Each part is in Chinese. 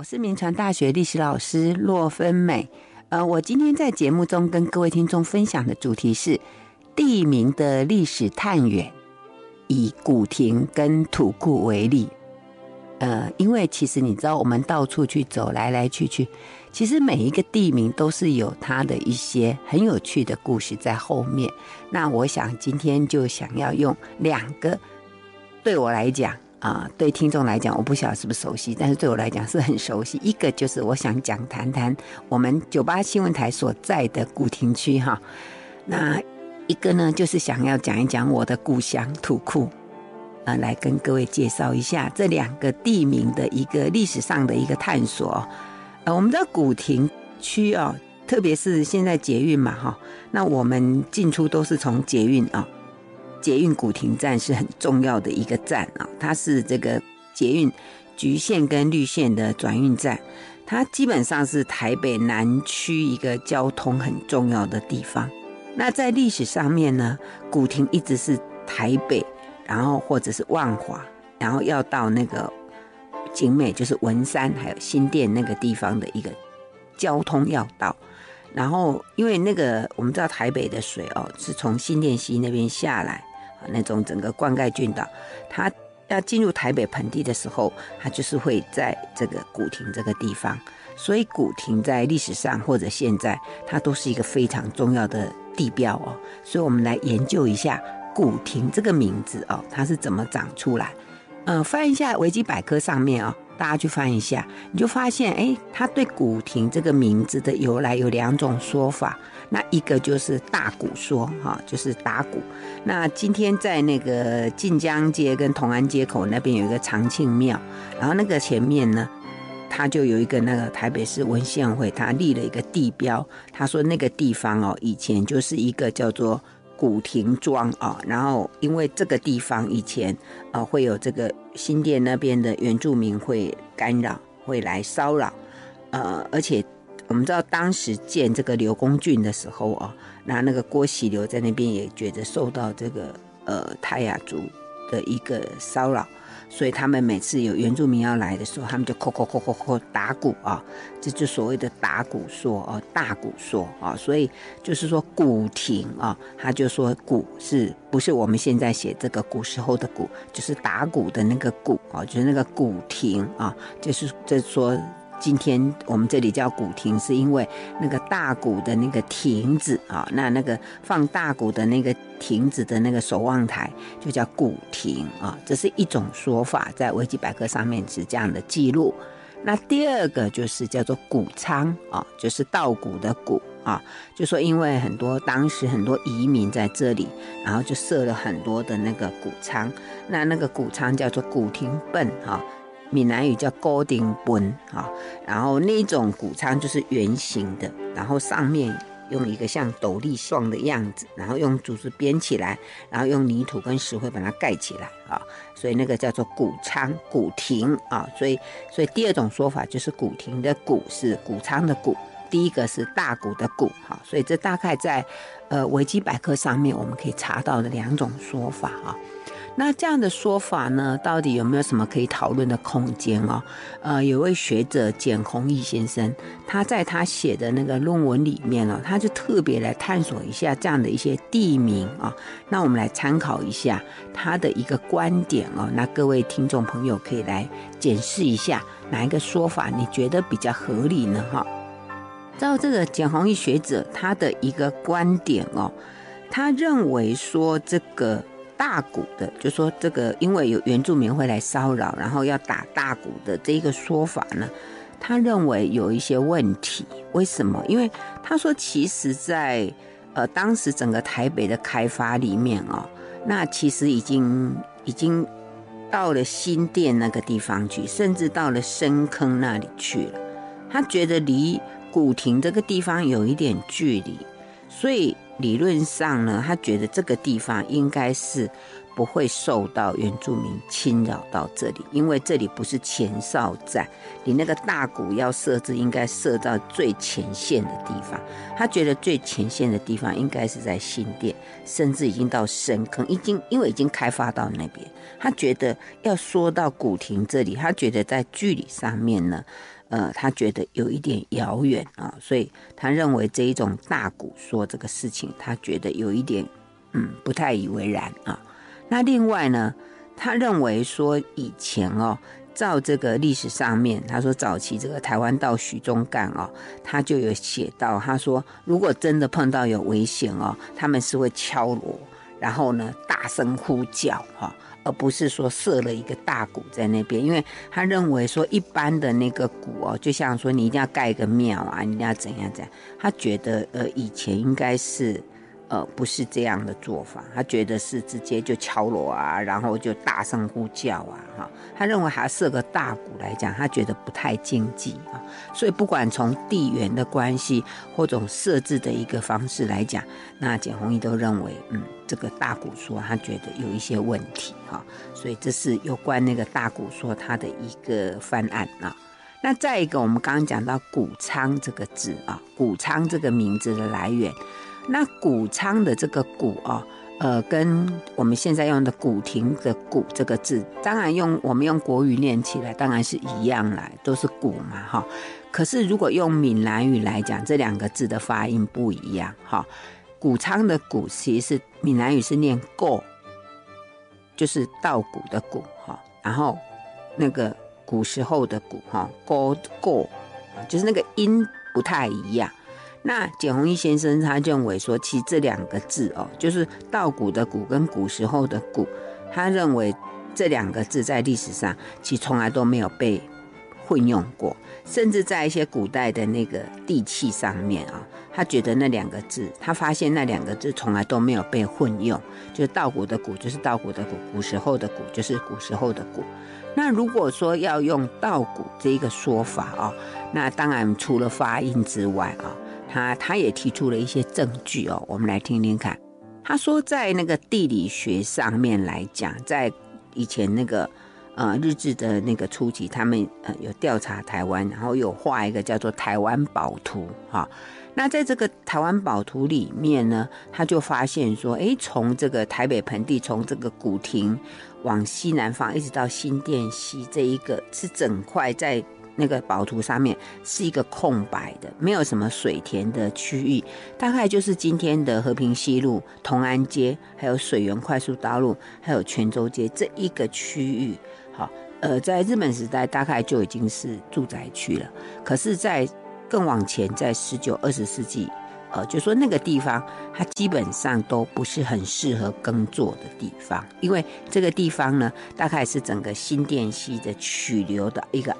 我是铭传大学历史老师洛芬美。呃，我今天在节目中跟各位听众分享的主题是地名的历史探源，以古亭跟土库为例。呃，因为其实你知道，我们到处去走，来来去去，其实每一个地名都是有它的一些很有趣的故事在后面。那我想今天就想要用两个，对我来讲。啊，对听众来讲，我不晓得是不是熟悉，但是对我来讲是很熟悉。一个就是我想讲谈谈我们九八新闻台所在的古亭区哈，那一个呢就是想要讲一讲我的故乡土库，啊，来跟各位介绍一下这两个地名的一个历史上的一个探索。呃，我们的古亭区啊，特别是现在捷运嘛哈，那我们进出都是从捷运啊。捷运古亭站是很重要的一个站啊，它是这个捷运橘线跟绿线的转运站，它基本上是台北南区一个交通很重要的地方。那在历史上面呢，古亭一直是台北，然后或者是万华，然后要到那个景美，就是文山还有新店那个地方的一个交通要道。然后因为那个我们知道台北的水哦，是从新店溪那边下来。那种整个灌溉郡道，它要进入台北盆地的时候，它就是会在这个古亭这个地方。所以古亭在历史上或者现在，它都是一个非常重要的地标哦。所以我们来研究一下古亭这个名字哦，它是怎么长出来？嗯、翻一下维基百科上面哦。大家去翻一下，你就发现，哎，它对古亭这个名字的由来有两种说法。那一个就是大鼓说，哈，就是打鼓。那今天在那个晋江街跟同安街口那边有一个长庆庙，然后那个前面呢，他就有一个那个台北市文献会，他立了一个地标，他说那个地方哦，以前就是一个叫做。古亭庄啊，然后因为这个地方以前呃会有这个新店那边的原住民会干扰，会来骚扰，呃，而且我们知道当时建这个刘公圳的时候啊，那那个郭喜流在那边也觉得受到这个呃泰雅族的一个骚扰。所以他们每次有原住民要来的时候，他们就叩叩叩叩叩打鼓啊，这就所谓的打鼓说啊，大鼓说啊，所以就是说古亭啊，他就说鼓是不是我们现在写这个古时候的鼓，就是打鼓的那个鼓啊，就是那个古亭啊，就是就是说。今天我们这里叫古亭，是因为那个大鼓的那个亭子啊，那那个放大鼓的那个亭子的那个守望台就叫古亭啊，这是一种说法，在维基百科上面是这样的记录。那第二个就是叫做谷仓啊，就是稻谷的谷啊，就说因为很多当时很多移民在这里，然后就设了很多的那个谷仓，那那个谷仓叫做古亭本哈。闽南语叫高顶本啊，然后那种谷仓就是圆形的，然后上面用一个像斗笠状的样子，然后用竹子编起来，然后用泥土跟石灰把它盖起来啊，所以那个叫做谷仓、古亭啊，所以所以第二种说法就是古亭的古是谷仓的谷，第一个是大谷的谷，哈，所以这大概在呃维基百科上面我们可以查到的两种说法啊。那这样的说法呢，到底有没有什么可以讨论的空间哦？呃，有位学者简弘毅先生，他在他写的那个论文里面哦，他就特别来探索一下这样的一些地名啊。那我们来参考一下他的一个观点哦。那各位听众朋友可以来检视一下哪一个说法你觉得比较合理呢？哈，照这个简弘毅学者他的一个观点哦，他认为说这个。大鼓的，就说这个，因为有原住民会来骚扰，然后要打大鼓的这一个说法呢，他认为有一些问题。为什么？因为他说，其实，在呃当时整个台北的开发里面哦，那其实已经已经到了新店那个地方去，甚至到了深坑那里去了。他觉得离古亭这个地方有一点距离，所以。理论上呢，他觉得这个地方应该是不会受到原住民侵扰到这里，因为这里不是前哨站，你那个大鼓要设置，应该设到最前线的地方。他觉得最前线的地方应该是在新店，甚至已经到深坑，已经因为已经开发到那边。他觉得要说到古亭这里，他觉得在距离上面呢。呃，他觉得有一点遥远啊，所以他认为这一种大鼓说这个事情，他觉得有一点嗯不太以为然啊。那另外呢，他认为说以前哦，照这个历史上面，他说早期这个台湾到许宗干哦，他就有写到，他说如果真的碰到有危险哦，他们是会敲锣，然后呢大声呼叫哈。而不是说设了一个大鼓在那边，因为他认为说一般的那个鼓哦，就像说你一定要盖一个庙啊，你要怎样怎样，他觉得呃以前应该是。呃，不是这样的做法，他觉得是直接就敲锣啊，然后就大声呼叫啊，哈，他认为还设个大鼓来讲，他觉得不太经济啊，所以不管从地缘的关系或者设置的一个方式来讲，那简弘毅都认为，嗯，这个大鼓说他觉得有一些问题哈，所以这是有关那个大鼓说他的一个翻案啊。那再一个，我们刚刚讲到谷仓这个字啊，谷仓这个名字的来源。那谷仓的这个谷哦，呃，跟我们现在用的古亭的古这个字，当然用我们用国语念起来当然是一样来，都是谷嘛哈。可是如果用闽南语来讲，这两个字的发音不一样哈。谷仓的谷其实是闽南语是念过，就是稻谷的谷哈，然后那个古时候的古哈，过过，就是那个音不太一样。那简弘一先生他认为说，其实这两个字哦，就是稻谷的谷跟古时候的谷，他认为这两个字在历史上其实从来都没有被混用过，甚至在一些古代的那个地契上面啊，他觉得那两个字，他发现那两个字从来都没有被混用，就是稻谷的谷就是稻谷的谷，古时候的谷就是古时候的谷。那如果说要用稻谷这一个说法啊，那当然除了发音之外啊。他他也提出了一些证据哦，我们来听听看。他说，在那个地理学上面来讲，在以前那个呃日治的那个初期，他们呃有调查台湾，然后有画一个叫做台湾宝图哈。那在这个台湾宝图里面呢，他就发现说，诶，从这个台北盆地，从这个古亭往西南方，一直到新店溪这一个，是整块在。那个宝图上面是一个空白的，没有什么水田的区域，大概就是今天的和平西路、同安街，还有水源快速道路，还有泉州街这一个区域。好，呃，在日本时代大概就已经是住宅区了。可是，在更往前，在十九、二十世纪，呃，就说那个地方，它基本上都不是很适合耕作的地方，因为这个地方呢，大概是整个新店溪的曲流的一个。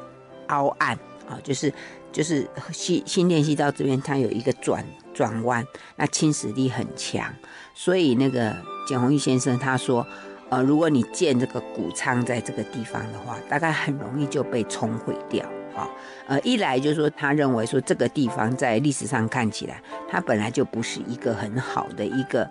凹岸啊，就是就是新新店溪到这边，它有一个转转弯，那侵蚀力很强，所以那个简弘毅先生他说，呃，如果你建这个谷仓在这个地方的话，大概很容易就被冲毁掉啊。呃，一来就是说他认为说这个地方在历史上看起来，它本来就不是一个很好的一个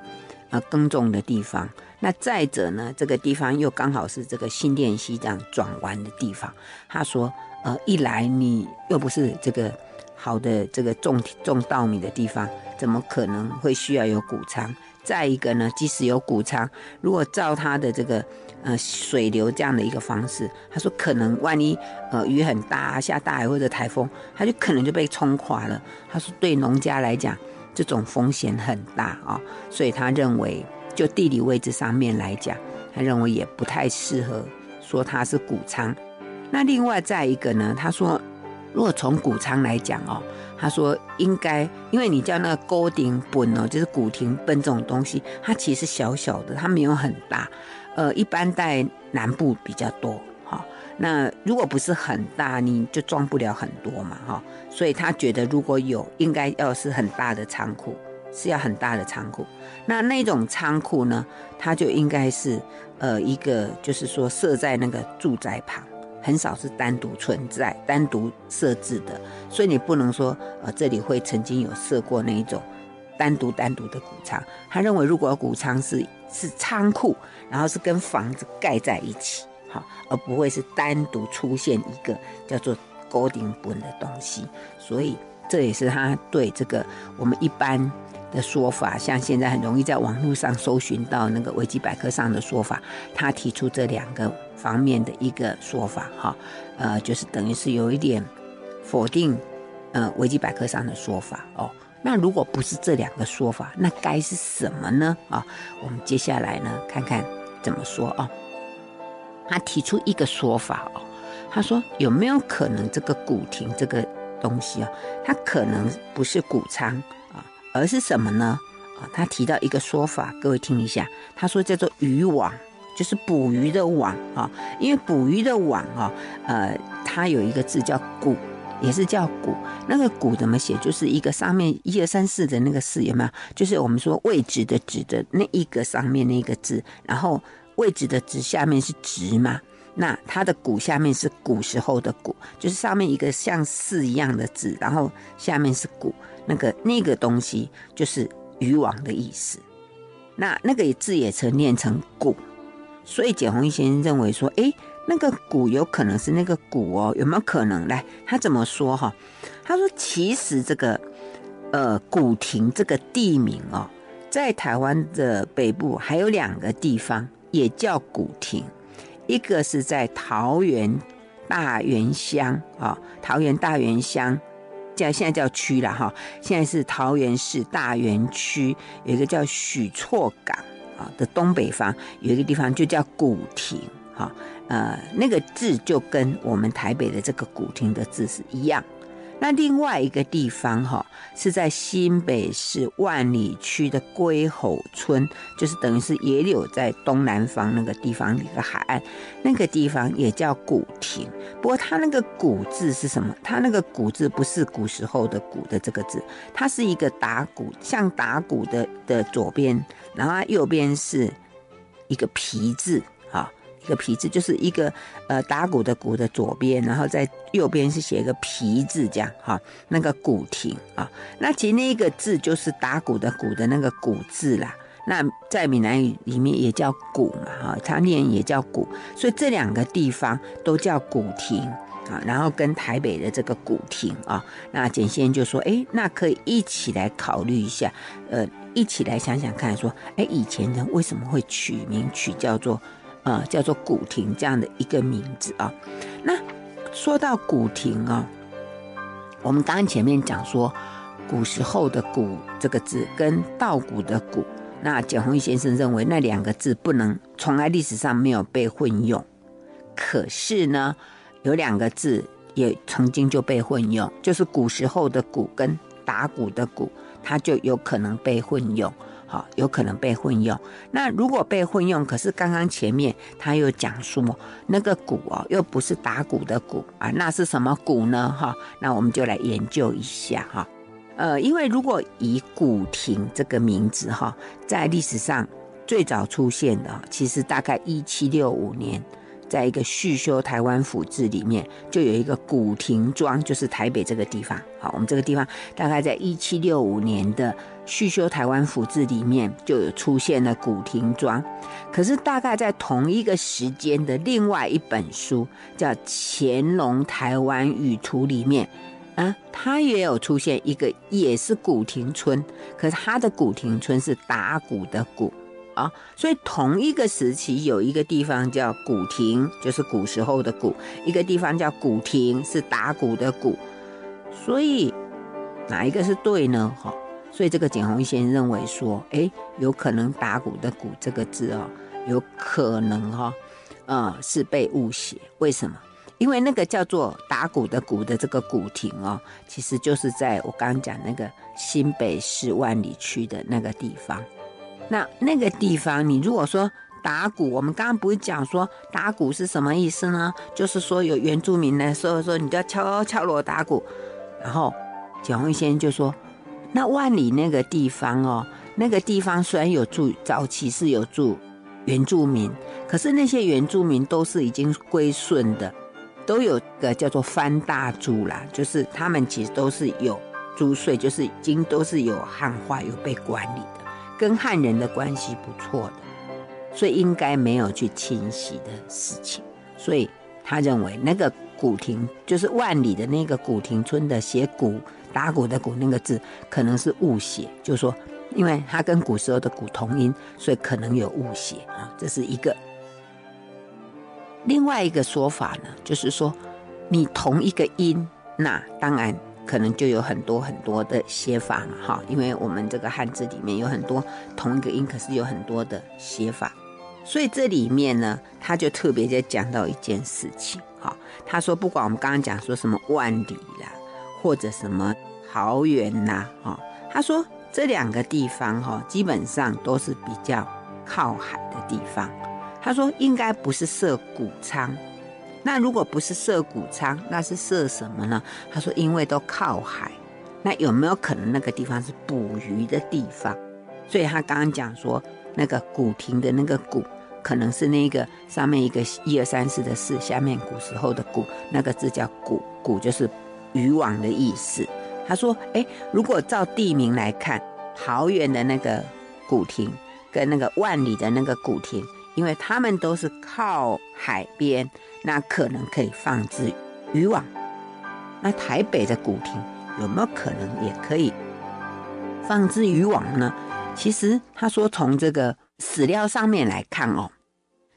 呃耕种的地方。那再者呢，这个地方又刚好是这个新店溪这样转弯的地方，他说。呃，一来你又不是这个好的这个种种稻米的地方，怎么可能会需要有谷仓？再一个呢，即使有谷仓，如果照他的这个呃水流这样的一个方式，他说可能万一呃雨很大，下大雨或者台风，他就可能就被冲垮了。他说对农家来讲，这种风险很大啊，所以他认为就地理位置上面来讲，他认为也不太适合说它是谷仓。那另外再一个呢，他说，如果从谷仓来讲哦，他说应该，因为你叫那个古亭本哦，就是古亭本这种东西，它其实小小的，它没有很大，呃，一般在南部比较多哈。那如果不是很大，你就装不了很多嘛哈。所以他觉得如果有，应该要是很大的仓库，是要很大的仓库。那那种仓库呢，它就应该是呃一个，就是说设在那个住宅旁。很少是单独存在、单独设置的，所以你不能说，呃，这里会曾经有设过那一种单独、单独的谷仓。他认为，如果谷仓是是仓库，然后是跟房子盖在一起，好，而不会是单独出现一个叫做古亭本的东西。所以这也是他对这个我们一般的说法，像现在很容易在网络上搜寻到那个维基百科上的说法，他提出这两个方面的一个说法，哈，呃，就是等于是有一点否定呃维基百科上的说法哦。那如果不是这两个说法，那该是什么呢？啊，我们接下来呢，看看怎么说啊。他提出一个说法哦，他说有没有可能这个古亭这个东西啊，它可能不是谷仓啊，而是什么呢？啊，他提到一个说法，各位听一下，他说叫做渔网，就是捕鱼的网啊，因为捕鱼的网啊，呃，它有一个字叫古。也是叫谷，那个谷怎么写？就是一个上面一二三四的那个四有没有？就是我们说位置的置的那一个上面那个字，然后位置的置下面是直嘛？那它的谷下面是古时候的古，就是上面一个像四一样的字，然后下面是谷，那个那个东西就是渔网的意思。那那个字也曾念成谷，所以简弘毅先生认为说，哎。那个古有可能是那个古哦，有没有可能？来，他怎么说哈？他说，其实这个呃古亭这个地名哦，在台湾的北部还有两个地方也叫古亭，一个是在桃园大园乡啊，桃园大园乡叫现在叫区了哈，现在是桃园市大园区有一个叫许厝港啊的东北方有一个地方就叫古亭。哈，呃，那个字就跟我们台北的这个古亭的字是一样。那另外一个地方哈，是在新北市万里区的龟吼村，就是等于是也有在东南方那个地方一个海岸，那个地方也叫古亭。不过它那个古字是什么？它那个古字不是古时候的古的这个字，它是一个打鼓，像打鼓的的左边，然后右边是一个皮字。一个皮字就是一个呃打鼓的鼓的左边，然后在右边是写一个皮字，这样哈，那个古亭啊，那其实那个字就是打鼓的鼓的那个鼓字啦。那在闽南语里面也叫鼓嘛，哈，它念也叫鼓，所以这两个地方都叫古亭啊。然后跟台北的这个古亭啊，那简先就说，哎，那可以一起来考虑一下，呃，一起来想想看，说，哎，以前人为什么会取名取叫做？呃，叫做古亭这样的一个名字啊。那说到古亭啊，我们刚刚前面讲说，古时候的古这个字跟稻谷的谷，那简弘毅先生认为那两个字不能从来历史上没有被混用。可是呢，有两个字也曾经就被混用，就是古时候的古跟打鼓的鼓，它就有可能被混用。好，有可能被混用。那如果被混用，可是刚刚前面他又讲说，那个鼓哦，又不是打鼓的鼓啊，那是什么鼓呢？哈，那我们就来研究一下哈。呃，因为如果以古亭这个名字哈，在历史上最早出现的，其实大概一七六五年。在一个续修台湾府志里面，就有一个古亭庄，就是台北这个地方。好，我们这个地方大概在一七六五年的续修台湾府志里面就有出现了古亭庄。可是大概在同一个时间的另外一本书叫《乾隆台湾语图》里面，啊，它也有出现一个也是古亭村，可是它的古亭村是打鼓的鼓。啊，所以同一个时期有一个地方叫古亭，就是古时候的古；一个地方叫古亭，是打鼓的鼓。所以哪一个是对呢？哈，所以这个简弘毅先生认为说，哎，有可能打鼓的鼓这个字哦，有可能哈，啊，是被误写。为什么？因为那个叫做打鼓的鼓的这个古亭哦，其实就是在我刚刚讲那个新北市万里区的那个地方。那那个地方，你如果说打鼓，我们刚刚不是讲说打鼓是什么意思呢？就是说有原住民来说说，你就要敲敲锣打鼓。然后简弘毅先生就说，那万里那个地方哦，那个地方虽然有住早期是有住原住民，可是那些原住民都是已经归顺的，都有个叫做番大族啦，就是他们其实都是有租税，就是已经都是有汉化，有被管理的。跟汉人的关系不错的，所以应该没有去侵袭的事情，所以他认为那个古亭就是万里的那个古亭村的写古打鼓的鼓那个字可能是误写，就是说，因为它跟古时候的鼓同音，所以可能有误写啊，这是一个。另外一个说法呢，就是说你同一个音，那当然可能就有很多很多的写法嘛，哈，因为我们这个汉字里面有很多同一个音，可是有很多的写法，所以这里面呢，他就特别在讲到一件事情，哈，他说不管我们刚刚讲说什么万里啦，或者什么桃源呐，哈，他说这两个地方哈，基本上都是比较靠海的地方，他说应该不是设谷仓。那如果不是设谷仓，那是设什么呢？他说，因为都靠海，那有没有可能那个地方是捕鱼的地方？所以他刚刚讲说，那个古亭的那个古，可能是那个上面一个一二三四的四，下面古时候的古，那个字叫古，古就是渔网的意思。他说，哎，如果照地名来看，桃园的那个古亭跟那个万里的那个古亭，因为他们都是靠海边。那可能可以放置渔网。那台北的古亭有没有可能也可以放置渔网呢？其实他说从这个史料上面来看哦，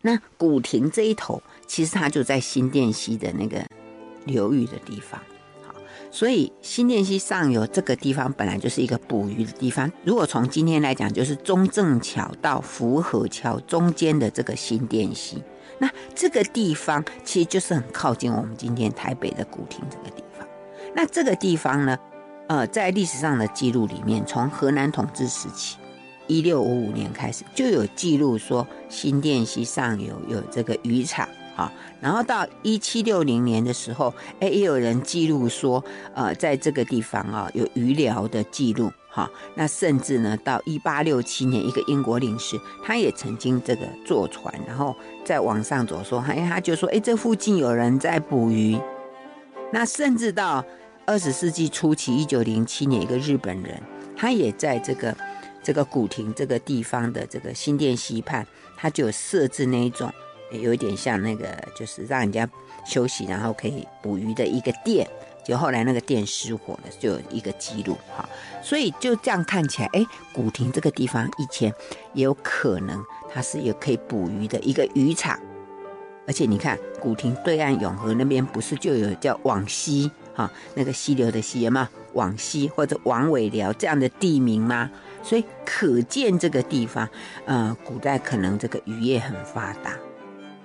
那古亭这一头其实它就在新店溪的那个流域的地方。所以新店溪上游这个地方本来就是一个捕鱼的地方。如果从今天来讲，就是中正桥到福和桥中间的这个新店溪。那这个地方其实就是很靠近我们今天台北的古亭这个地方。那这个地方呢，呃，在历史上的记录里面，从荷兰统治时期，一六五五年开始就有记录说新店溪上游有这个渔场啊。然后到一七六零年的时候，哎，也有人记录说，呃，在这个地方啊有渔疗的记录。好，那甚至呢，到一八六七年，一个英国领事，他也曾经这个坐船，然后在往上走，说，哎，他就说，哎，这附近有人在捕鱼。那甚至到二十世纪初期，一九零七年，一个日本人，他也在这个这个古亭这个地方的这个新店溪畔，他就设置那一种，有一点像那个，就是让人家休息，然后可以捕鱼的一个店。就后来那个店失火了，就有一个记录哈，所以就这样看起来，哎，古亭这个地方以前也有可能它是有可以捕鱼的一个渔场，而且你看古亭对岸永和那边不是就有叫往溪哈，那个溪流的溪吗？往溪或者王尾寮这样的地名吗？所以可见这个地方，呃，古代可能这个渔业很发达，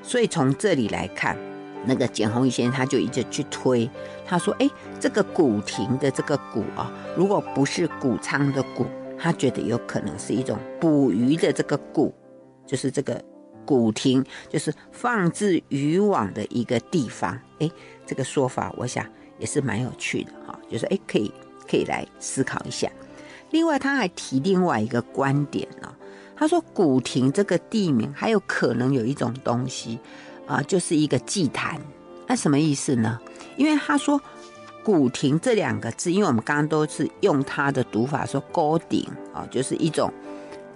所以从这里来看。那个简宏宇先生他就一直去推，他说：“哎，这个古亭的这个古啊，如果不是谷仓的谷，他觉得有可能是一种捕鱼的这个古，就是这个古亭，就是放置渔网的一个地方。哎，这个说法我想也是蛮有趣的哈，就是哎，可以可以来思考一下。另外，他还提另外一个观点呢，他说古亭这个地名还有可能有一种东西。”啊，就是一个祭坛，那什么意思呢？因为他说“古亭”这两个字，因为我们刚刚都是用它的读法说“高顶”啊，就是一种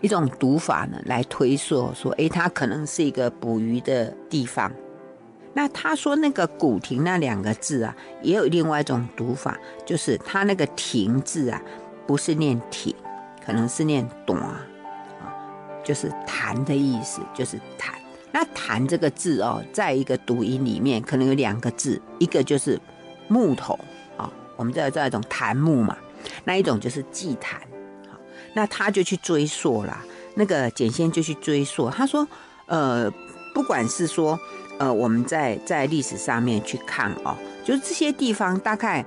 一种读法呢来推说说，哎，它可能是一个捕鱼的地方。那他说那个“古亭”那两个字啊，也有另外一种读法，就是他那个“亭”字啊，不是念“亭”，可能是念“短”，就是“坛”的意思，就是“坛”。那“坛”这个字哦，在一个读音里面可能有两个字，一个就是木头啊，我们知道这种檀木嘛，那一种就是祭坛。好，那他就去追溯啦，那个简先就去追溯，他说，呃，不管是说，呃，我们在在历史上面去看哦，就是这些地方大概，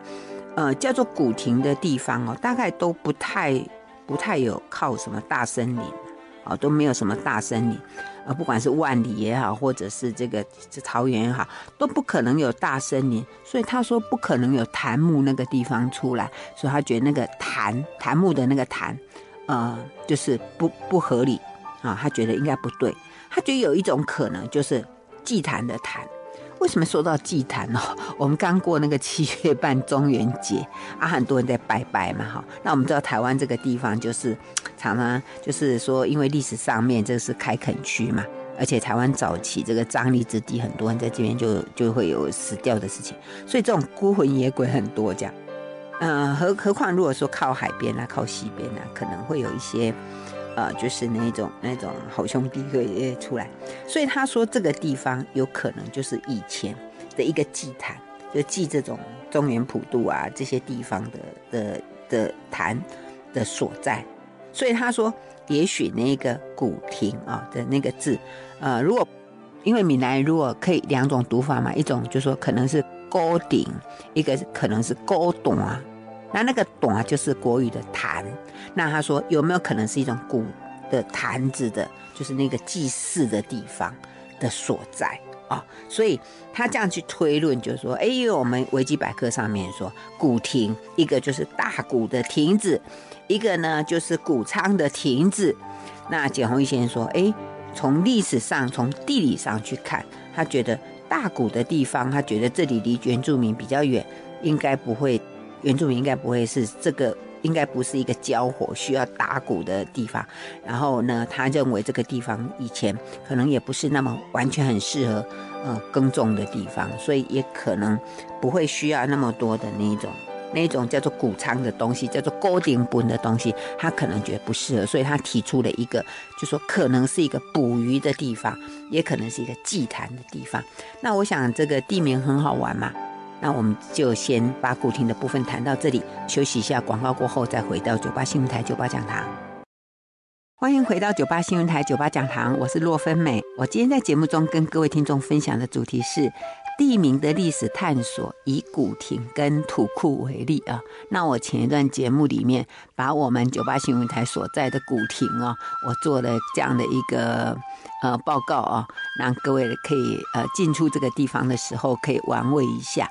呃，叫做古亭的地方哦，大概都不太不太有靠什么大森林，啊，都没有什么大森林。啊，不管是万里也好，或者是这个这桃园也好，都不可能有大森林，所以他说不可能有檀木那个地方出来，所以他觉得那个檀檀木的那个檀，呃，就是不不合理啊，他觉得应该不对，他觉得有一种可能就是祭坛的坛。为什么说到祭坛呢？我们刚过那个七月半中元节 啊，很多人在拜拜嘛，哈。那我们知道台湾这个地方就是 常常就是说，因为历史上面这是开垦区嘛，而且台湾早期这个瘴癘之地，很多人在这边就就会有死掉的事情，所以这种孤魂野鬼很多这样。嗯、何何况如果说靠海边啊，靠西边啊，可能会有一些。呃，就是那种那种好兄弟会出来，所以他说这个地方有可能就是以前的一个祭坛，就祭这种中原普渡啊这些地方的的的坛的所在。所以他说，也许那个古亭啊的那个字，呃，如果因为闽南如果可以两种读法嘛，一种就说可能是高顶，一个可能是高短啊。那那个短就是国语的坛。那他说有没有可能是一种古的坛子的，就是那个祭祀的地方的所在啊、所以他这样去推论，就是说，哎，因为我们维基百科上面说古亭，一个就是大谷的亭子，一个呢就是谷仓的亭子。那简弘毅先生说，哎，从历史上、从地理上去看，他觉得大谷的地方，他觉得这里离原住民比较远，应该不会，原住民应该不会是这个。应该不是一个交火需要打鼓的地方，然后呢，他认为这个地方以前可能也不是那么完全很适合呃耕种的地方，所以也可能不会需要那么多的那种那种叫做谷仓的东西，叫做高顶本的东西，他可能觉得不适合，所以他提出了一个，就说可能是一个捕鱼的地方，也可能是一个祭坛的地方。那我想这个地名很好玩嘛。那我们就先把古亭的部分谈到这里，休息一下，广告过后再回到九八新闻台九八讲堂。欢迎回到九八新闻台九八讲堂，我是洛芬美。我今天在节目中跟各位听众分享的主题是地名的历史探索，以古亭跟土库为例啊。那我前一段节目里面把我们九八新闻台所在的古亭啊，我做了这样的一个。呃，报告啊，让各位可以呃进出这个地方的时候可以玩味一下。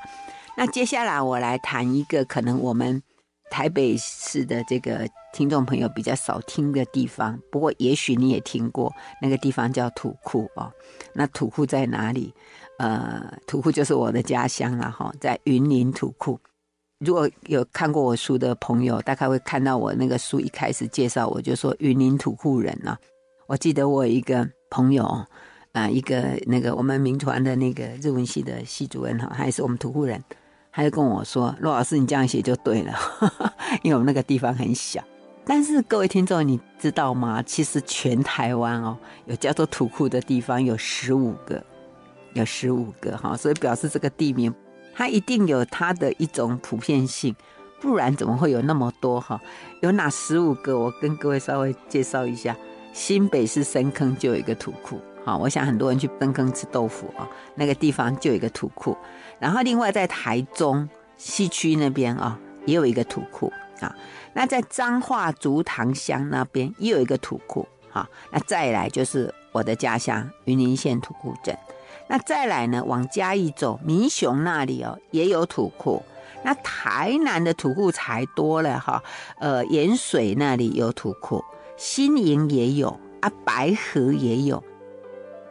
那接下来我来谈一个可能我们台北市的这个听众朋友比较少听的地方，不过也许你也听过，那个地方叫土库哦。那土库在哪里？呃，土库就是我的家乡了哈，在云林土库。如果有看过我书的朋友，大概会看到我那个书一开始介绍我就说云林土库人啊。我记得我一个。朋友，啊、一个那个我们民团的那个日文系的系主任哈，他也是我们土库人，他就跟我说：“骆老师，你这样写就对了，因为我们那个地方很小。但是各位听众，你知道吗？其实全台湾哦，有叫做土库的地方有十五个，有十五个哈，所以表示这个地名它一定有它的一种普遍性，不然怎么会有那么多哈？有哪十五个？我跟各位稍微介绍一下。”新北市深坑就有一个土库，好，我想很多人去深坑吃豆腐啊，那个地方就有一个土库。然后另外在台中西区那边啊，也有一个土库啊。那在彰化竹塘乡那边也有一个土库，好，那再来就是我的家乡云林县土库镇。那再来呢，往嘉义走，民雄那里哦也有土库。那台南的土库才多了哈，呃，盐水那里有土库。新营也有啊，白河也有，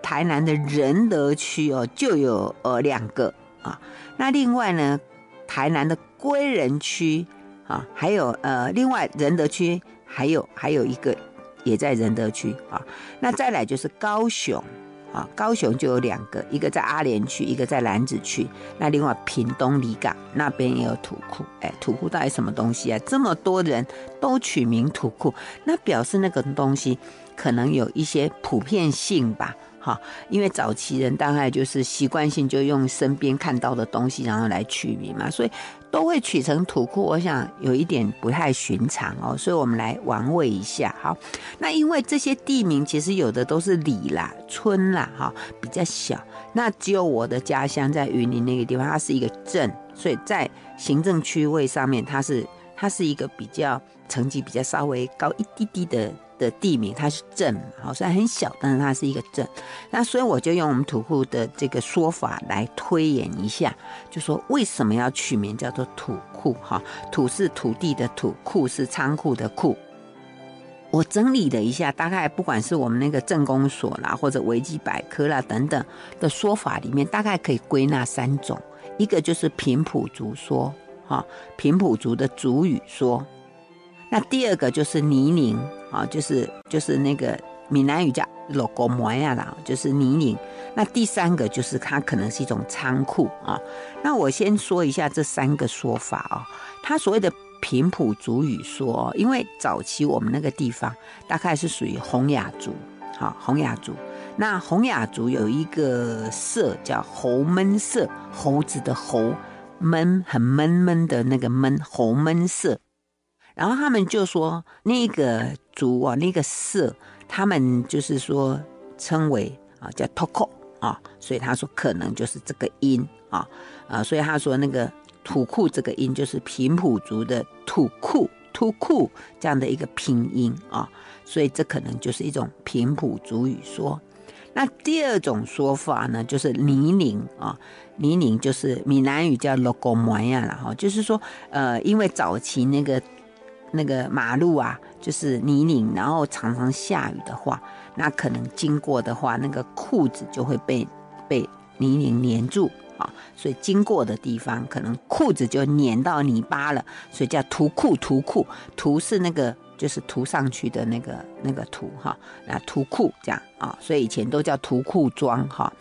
台南的仁德区哦就有呃两个啊。那另外呢，台南的归仁区啊，还有呃另外仁德区还有还有一个也在仁德区啊。那再来就是高雄。啊，高雄就有两个，一个在阿联区，一个在兰子区。那另外屏东里港那边也有土库，哎，土库到底什么东西啊？这么多人都取名土库，那表示那个东西可能有一些普遍性吧。哈，因为早期人大概就是习惯性就用身边看到的东西，然后来取名嘛，所以都会取成土库。我想有一点不太寻常哦，所以我们来玩味一下。好，那因为这些地名其实有的都是里啦、村啦，哈，比较小。那只有我的家乡在云林那个地方，它是一个镇，所以在行政区位上面，它是它是一个比较层级比较稍微高一滴滴的。的地名，它是镇，好，虽然很小，但是它是一个镇。那所以我就用我们土库的这个说法来推演一下，就说为什么要取名叫做土库？哈，土是土地的土，库是仓库的库。我整理了一下，大概不管是我们那个镇公所啦，或者维基百科啦等等的说法里面，大概可以归纳三种：一个就是平埔族说，哈，平埔族的族语说；那第二个就是泥泞。啊，就是就是那个闽南语叫“罗国摩呀”啦，就是泥泞。那第三个就是它可能是一种仓库啊。那我先说一下这三个说法啊。它所谓的平埔族语说，因为早期我们那个地方大概是属于洪雅族，好，洪雅族。那洪雅族有一个社叫猴闷社，猴子的猴，闷，很闷闷的那个闷，猴闷色。然后他们就说那个族啊，那个色，他们就是说称为啊叫 Toko 啊，所以他说可能就是这个音啊啊，所以他说那个土库这个音就是平埔族的土库土库这样的一个拼音啊，所以这可能就是一种平埔族语说。那第二种说法呢，就是泥泞啊，泥泞就是闽南语叫 logo 模样了哈，就是说呃，因为早期那个。那个马路啊，就是泥泞，然后常常下雨的话，那可能经过的话，那个裤子就会被被泥泞粘住啊，所以经过的地方可能裤子就粘到泥巴了，所以叫涂裤涂裤，涂是那个就是涂上去的那个那个涂哈，那涂裤这样啊，所以以前都叫涂裤装哈。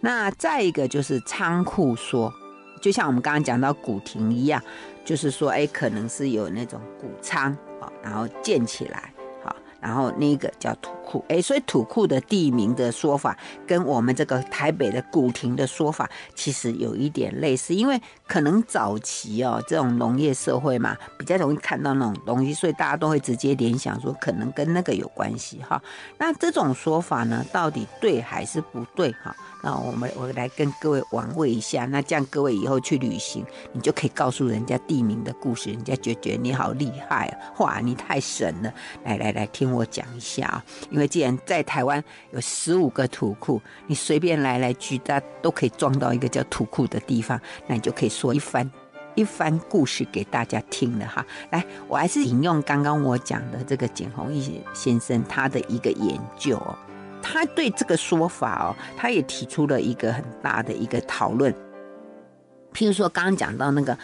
那再一个就是仓库说，就像我们刚刚讲到古亭一样。就是说，哎，可能是有那种谷仓啊，然后建起来，好，然后那个叫土库，哎，所以土库的地名的说法，跟我们这个台北的古亭的说法，其实有一点类似，因为可能早期哦，这种农业社会嘛，比较容易看到那种东西，所以大家都会直接联想说，可能跟那个有关系哈。那这种说法呢，到底对还是不对哈？那我们我来跟各位玩味一下，那这样各位以后去旅行，你就可以告诉人家地名的故事，人家就觉得你好厉害啊！哇，你太神了！来来来，听我讲一下啊！因为既然在台湾有十五个土库，你随便来来去，大家都可以撞到一个叫土库的地方，那你就可以说一番一番故事给大家听了哈。来，我还是引用刚刚我讲的这个简弘毅先生他的一个研究。他对这个说法哦，他也提出了一个很大的一个讨论。譬如说，刚刚讲到那个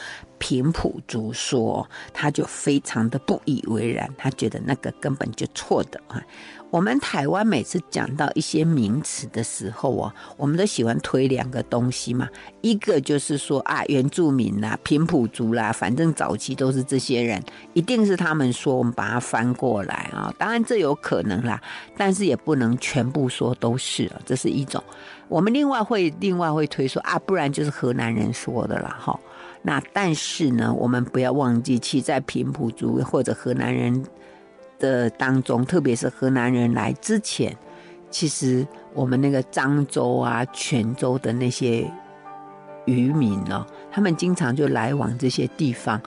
平埔族说，他就非常的不以为然，他觉得那个根本就错的啊。我们台湾每次讲到一些名词的时候哦，我们都喜欢推两个东西嘛，一个就是说啊，原住民啦、平埔族啦，反正早期都是这些人，一定是他们说，我们把它翻过来啊。当然这有可能啦，但是也不能全部说都是啊，这是一种。我们另外会另外会推说啊，不然就是河南人说的啦。哈。那但是呢，我们不要忘记，其实在平埔族或者河南人。的当中，特别是河南人来之前，其实我们那个漳州啊、泉州的那些渔民呢，他们经常就来往这些地方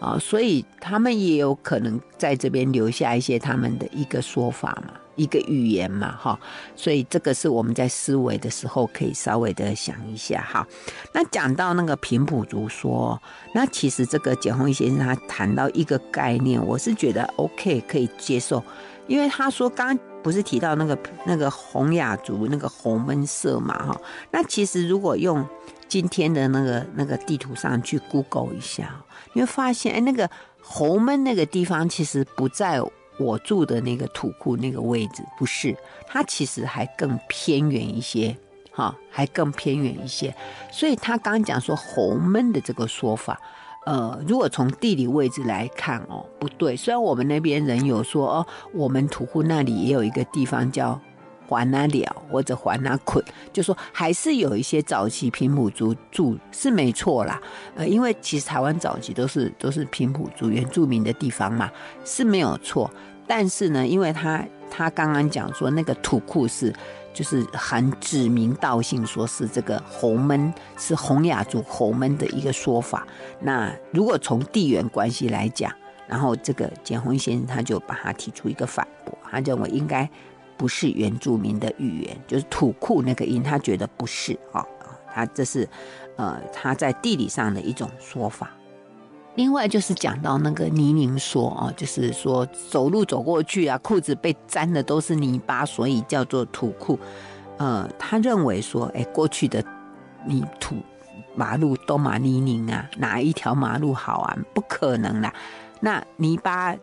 啊，所以他们也有可能在这边留下一些他们的一个说法嘛。一个语言嘛，哈，所以这个是我们在思维的时候可以稍微的想一下，哈。那讲到那个平埔族说，那其实这个简弘毅先生他谈到一个概念，我是觉得 OK 可以接受，因为他说刚不是提到那个那个洪雅族那个红闷色嘛，哈。那其实如果用今天的那个那个地图上去 Google 一下，你会发现，哎，那个红闷那个地方其实不在。我住的那个土库那个位置不是，它其实还更偏远一些，哈，还更偏远一些。所以他刚刚讲说红闷的这个说法，呃，如果从地理位置来看哦，不对。虽然我们那边人有说哦，我们土库那里也有一个地方叫。环那了或者还那捆，就说还是有一些早期平埔族住是没错啦，呃，因为其实台湾早期都是都是平埔族原住民的地方嘛，是没有错。但是呢，因为他他刚刚讲说那个土库是就是很指名道姓说是这个洪闷是洪雅族洪闷的一个说法。那如果从地缘关系来讲，然后这个简宏先生他就把他提出一个反驳，他认为应该。不是原住民的语言，就是土库那个音，他觉得不是啊，他这是呃他在地理上的一种说法。另外就是讲到那个泥泞说啊，就是说走路走过去啊，裤子被沾的都是泥巴，所以叫做土库。呃，他认为说，哎，过去的泥土马路都马泥泞啊，哪一条马路好啊？不可能啦，那泥巴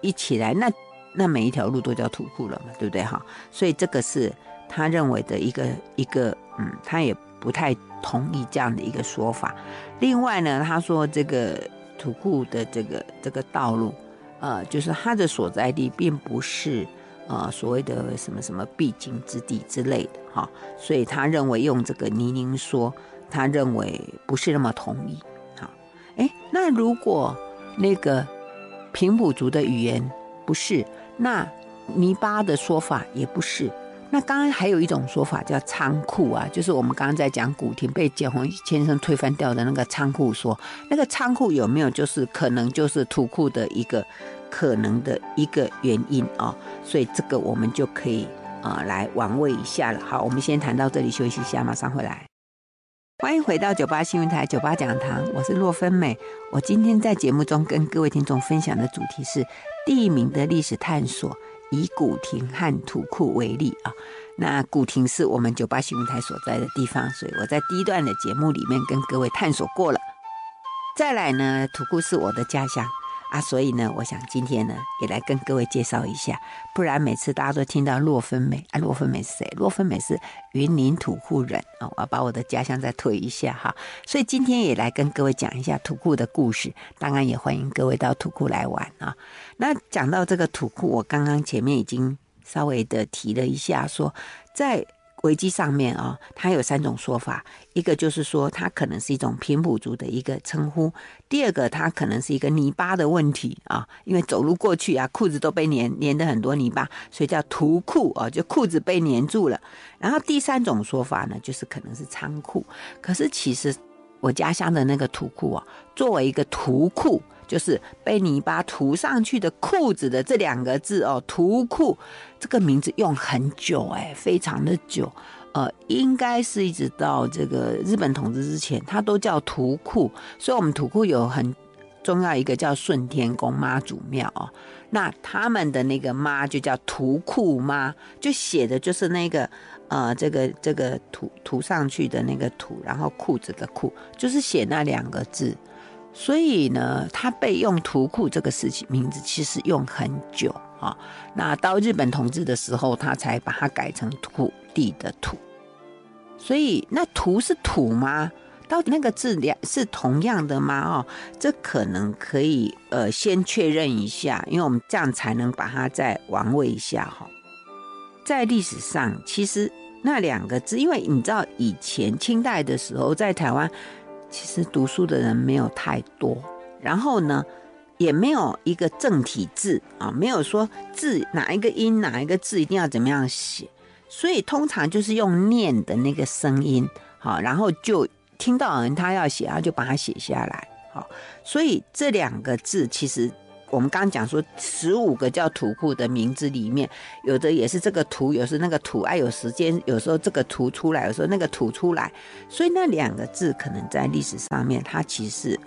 一起来那。那每一条路都叫土库了嘛，对不对哈？所以这个是他认为的一个一个，嗯，他也不太同意这样的一个说法。另外呢，他说这个土库的这个这个道路，呃，就是他的所在地并不是呃所谓的什么什么必经之地之类的哈，所以他认为用这个泥泞说，他认为不是那么同意。好哎，那如果那个平埔族的语言不是，那泥巴的说法也不是。那刚刚还有一种说法叫仓库啊，就是我们刚刚在讲古亭被简宏先生推翻掉的那个仓库说，那个仓库有没有就是可能就是土库的一个可能的一个原因啊？所以这个我们就可以啊、呃、来玩味一下了。好，我们先谈到这里，休息一下，马上回来。欢迎回到九八新闻台九八讲堂，我是洛芬美。我今天在节目中跟各位听众分享的主题是地名的历史探索。以古亭和土库为例啊，那古亭是我们九八新闻台所在的地方，所以我在第一段的节目里面跟各位探索过了。再来呢，土库是我的家乡。啊，所以呢，我想今天呢，也来跟各位介绍一下，不然每次大家都听到洛芬美啊，洛芬美是谁？洛芬美是云林土库人啊，我要把我的家乡再推一下哈。所以今天也来跟各位讲一下土库的故事，当然也欢迎各位到土库来玩啊。那讲到这个土库，我刚刚前面已经稍微的提了一下，说在。维基上面啊，它有三种说法，一个就是说它可能是一种平埔族的一个称呼，第二个它可能是一个泥巴的问题啊，因为走路过去啊，裤子都被粘粘的很多泥巴，所以叫土库啊，就裤子被粘住了。然后第三种说法呢，就是可能是仓库，可是其实我家乡的那个土库啊，作为一个土库。就是被泥巴涂上去的裤子的这两个字哦，土库这个名字用很久哎，非常的久，呃，应该是一直到这个日本统治之前，它都叫土库。所以，我们土库有很重要一个叫顺天宫妈祖庙哦，那他们的那个妈就叫土库妈，就写的就是那个呃，这个这个涂涂上去的那个土，然后裤子的裤，就是写那两个字。所以呢，他被用图库这个事情名字其实用很久啊。那到日本统治的时候，他才把它改成土地的土。所以那土是土吗？到底那个字两是同样的吗？哦，这可能可以呃先确认一下，因为我们这样才能把它再玩味一下哈。在历史上，其实那两个字，因为你知道以前清代的时候，在台湾。其实读书的人没有太多，然后呢，也没有一个正体字啊，没有说字哪一个音哪一个字一定要怎么样写，所以通常就是用念的那个声音，好，然后就听到人他要写，他就把它写下来，好，所以这两个字其实。我们刚讲说，十五个叫土库的名字里面，有的也是这个土，有时那个土，哎，有时间，有时候这个土出来，有时候那个土出来，所以那两个字可能在历史上面，它其实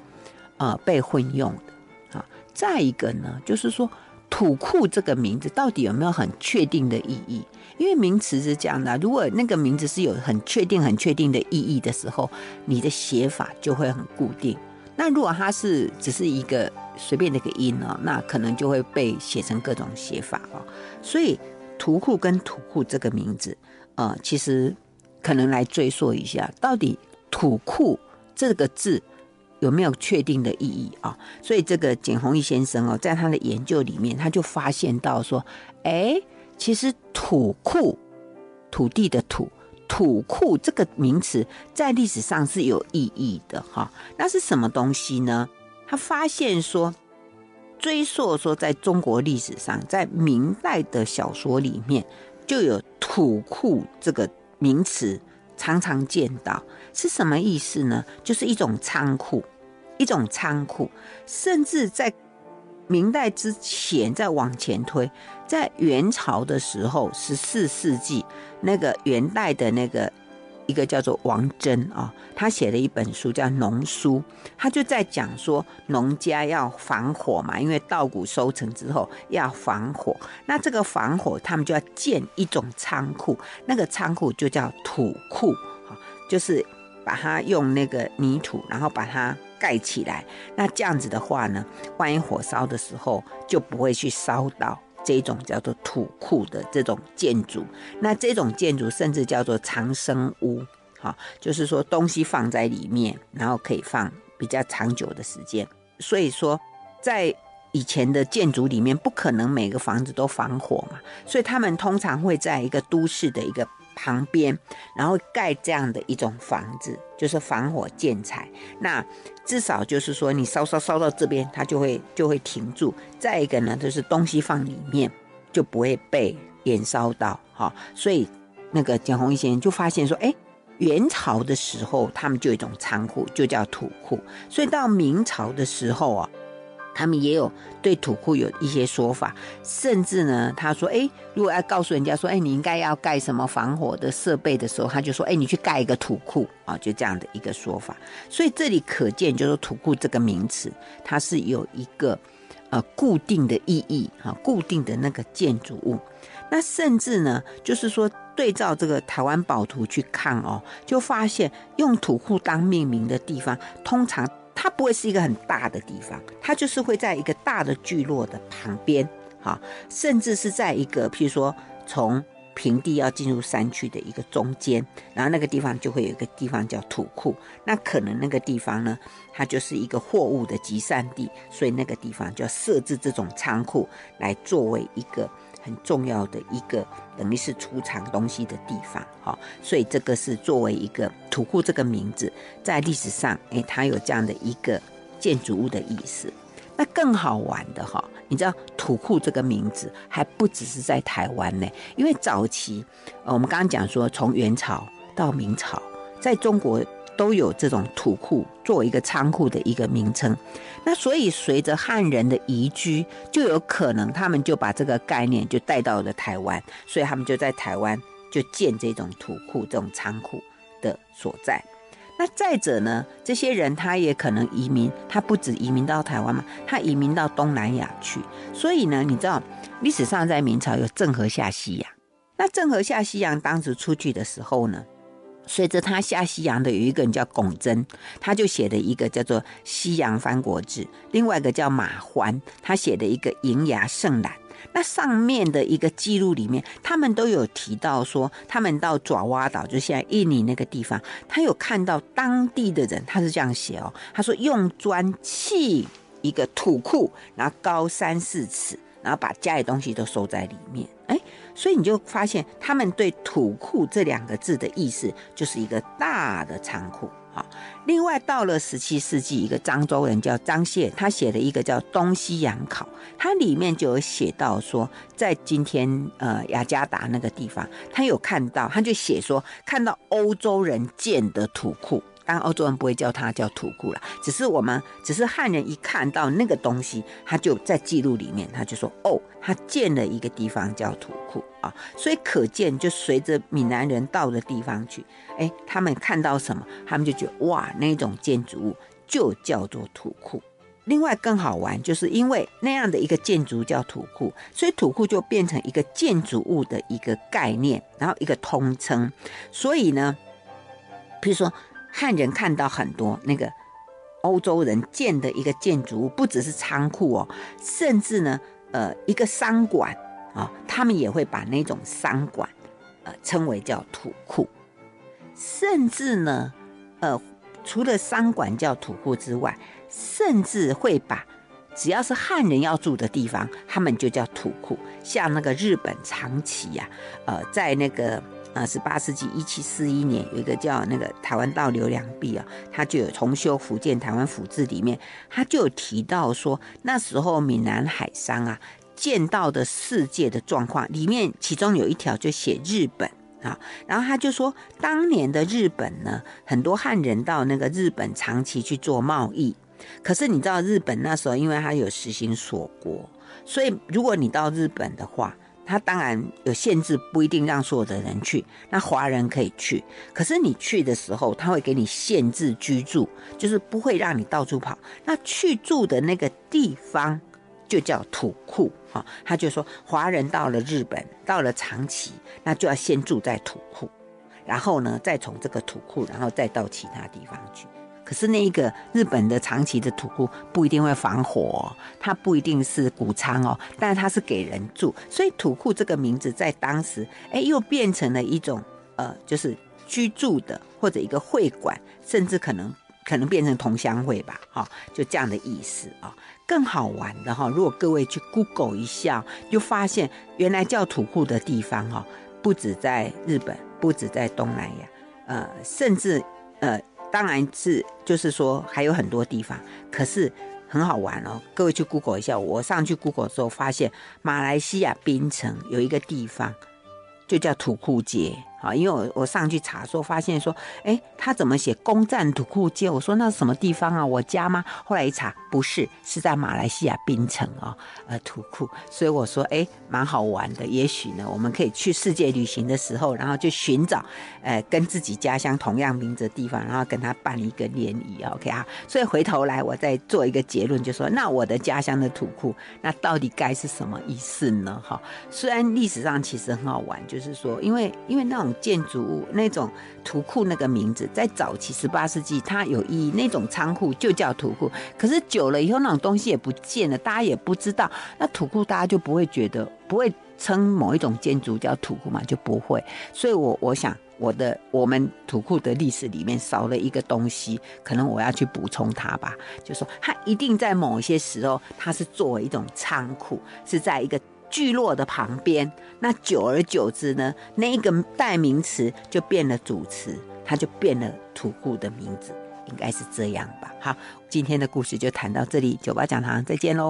呃被混用的啊。再一个呢，就是说土库这个名字到底有没有很确定的意义？因为名词是这样的，如果那个名字是有很确定、很确定的意义的时候，你的写法就会很固定。那如果它是只是一个随便的一个音哦，那可能就会被写成各种写法哦。所以土库跟土库这个名字，呃，其实可能来追溯一下，到底土库这个字有没有确定的意义啊？所以这个简宏毅先生哦，在他的研究里面，他就发现到说，哎，其实土库，土地的土。土库这个名词在历史上是有意义的哈，那是什么东西呢？他发现说，追溯说，在中国历史上，在明代的小说里面就有土库这个名词，常常见到，是什么意思呢？就是一种仓库，一种仓库，甚至在。明代之前，再往前推，在元朝的时候，十四世纪那个元代的那个一个叫做王珍啊，他写了一本书叫《农书》，他就在讲说农家要防火嘛，因为稻谷收成之后要防火，那这个防火他们就要建一种仓库，那个仓库就叫土库，就是把它用那个泥土，然后把它。盖起来，那这样子的话呢，万一火烧的时候就不会去烧到这种叫做土库的这种建筑。那这种建筑甚至叫做长生屋，好，就是说东西放在里面，然后可以放比较长久的时间。所以说，在以前的建筑里面，不可能每个房子都防火嘛，所以他们通常会在一个都市的一个旁边，然后盖这样的一种房子，就是防火建材。那至少就是说，你烧烧烧到这边，它就会就会停住。再一个呢，就是东西放里面就不会被燃烧到。哈，所以那个简弘毅先生就发现说，哎，元朝的时候他们就有一种仓库，就叫土库。所以到明朝的时候啊。他们也有对土库有一些说法，甚至呢，他说：“哎，如果要告诉人家说，哎，你应该要盖什么防火的设备的时候，他就说：哎，你去盖一个土库啊，就这样的一个说法。所以这里可见，就是土库这个名词，它是有一个呃固定的意义啊，固定的那个建筑物。那甚至呢，就是说对照这个台湾宝图去看哦，就发现用土库当命名的地方，通常。它不会是一个很大的地方，它就是会在一个大的聚落的旁边，哈，甚至是在一个，譬如说从平地要进入山区的一个中间，然后那个地方就会有一个地方叫土库，那可能那个地方呢，它就是一个货物的集散地，所以那个地方就要设置这种仓库来作为一个。很重要的一个，等于是储藏东西的地方，哈，所以这个是作为一个土库这个名字，在历史上，哎，它有这样的一个建筑物的意思。那更好玩的哈，你知道土库这个名字还不只是在台湾呢，因为早期呃，我们刚刚讲说，从元朝到明朝，在中国。都有这种土库作为一个仓库的一个名称，那所以随着汉人的移居，就有可能他们就把这个概念就带到了台湾，所以他们就在台湾就建这种土库、这种仓库的所在。那再者呢，这些人他也可能移民，他不止移民到台湾嘛，他移民到东南亚去。所以呢，你知道历史上在明朝有郑和下西洋，那郑和下西洋当时出去的时候呢，随着他下西洋的有一个人叫龚真，他就写了一个叫做《西洋番国志》，另外一个叫马环，他写的一个《瀛崖胜览》。那上面的一个记录里面，他们都有提到说，他们到爪哇岛，就现在印尼那个地方，他有看到当地的人，他是这样写哦，他说用砖砌一个土库，然后高三四尺，然后把家里东西都收在里面，哎。所以你就发现，他们对“土库”这两个字的意思，就是一个大的仓库。好，另外到了十七世纪，一个漳州人叫张燮，他写了一个叫《东西洋考》，它里面就有写到说，在今天呃雅加达那个地方，他有看到，他就写说看到欧洲人建的土库。当然，欧洲人不会叫它叫土库了，只是我们，只是汉人一看到那个东西，他就在记录里面，他就说：“哦，他建了一个地方叫土库啊。”所以可见，就随着闽南人到的地方去，哎，他们看到什么，他们就觉得哇，那种建筑物就叫做土库。另外更好玩，就是因为那样的一个建筑叫土库，所以土库就变成一个建筑物的一个概念，然后一个通称。所以呢，比如说。汉人看到很多那个欧洲人建的一个建筑物，不只是仓库哦，甚至呢，呃，一个商馆啊、他们也会把那种商馆呃称为叫土库，甚至呢，呃，除了商馆叫土库之外，甚至会把只要是汉人要住的地方，他们就叫土库，像那个日本长崎呀、啊，呃，在那个。啊，十八世纪一七四一年，有一个叫那个台湾道刘良弼啊，他就有重修福建台湾府志里面，他就有提到说，那时候闽南海商啊见到的世界的状况里面，其中有一条就写日本啊，然后他就说，当年的日本呢，很多汉人到那个日本长期去做贸易，可是你知道日本那时候，因为他有实行锁国，所以如果你到日本的话，他当然有限制，不一定让所有的人去。那华人可以去，可是你去的时候，他会给你限制居住，就是不会让你到处跑。那去住的那个地方就叫土库，哈，他就说华人到了日本，到了长崎，那就要先住在土库，然后呢，再从这个土库，然后再到其他地方去。可是那一个日本的长崎的土库不一定会防火哦，它不一定是谷仓哦，但是它是给人住，所以土库这个名字在当时，哎，又变成了一种呃，就是居住的或者一个会馆，甚至可能可能变成同乡会吧，哈，就这样的意思啊。更好玩的哈，如果各位去 Google 一下，就发现原来叫土库的地方哈，不止在日本，不止在东南亚，呃，甚至呃，当然是就是说还有很多地方，可是很好玩哦。各位去 Google 一下，我上去 Google 之后发现，马来西亚槟城有一个地方就叫土库街。好，因为我我上去查说，发现说，哎，他怎么写攻占土库街？我说那是什么地方啊？我家吗？后来一查，不是，是在马来西亚槟城哦，呃，土库。所以我说，哎，蛮好玩的。也许呢，我们可以去世界旅行的时候，然后就寻找，呃，跟自己家乡同样名字的地方，然后跟他办一个联谊。OK 啊，所以回头来，我再做一个结论，就说，那我的家乡的土库，那到底该是什么意思呢？哈，虽然历史上其实很好玩，就是说，因为因为那种。建筑物那种土库那个名字，在早期十八世纪，它有意义。那种仓库就叫土库。可是久了以后，那种东西也不见了，大家也不知道。那土库大家就不会觉得，不会称某一种建筑叫土库嘛，就不会。所以我我想，我的我们土库的历史里面少了一个东西，可能我要去补充它吧。就说它一定在某一些时候，它是作为一种仓库，是在一个。聚落的旁边，那久而久之呢，那一个代名词就变了主词，它就变了土库的名字，应该是这样吧。好，今天的故事就谈到这里，酒吧讲堂再见喽。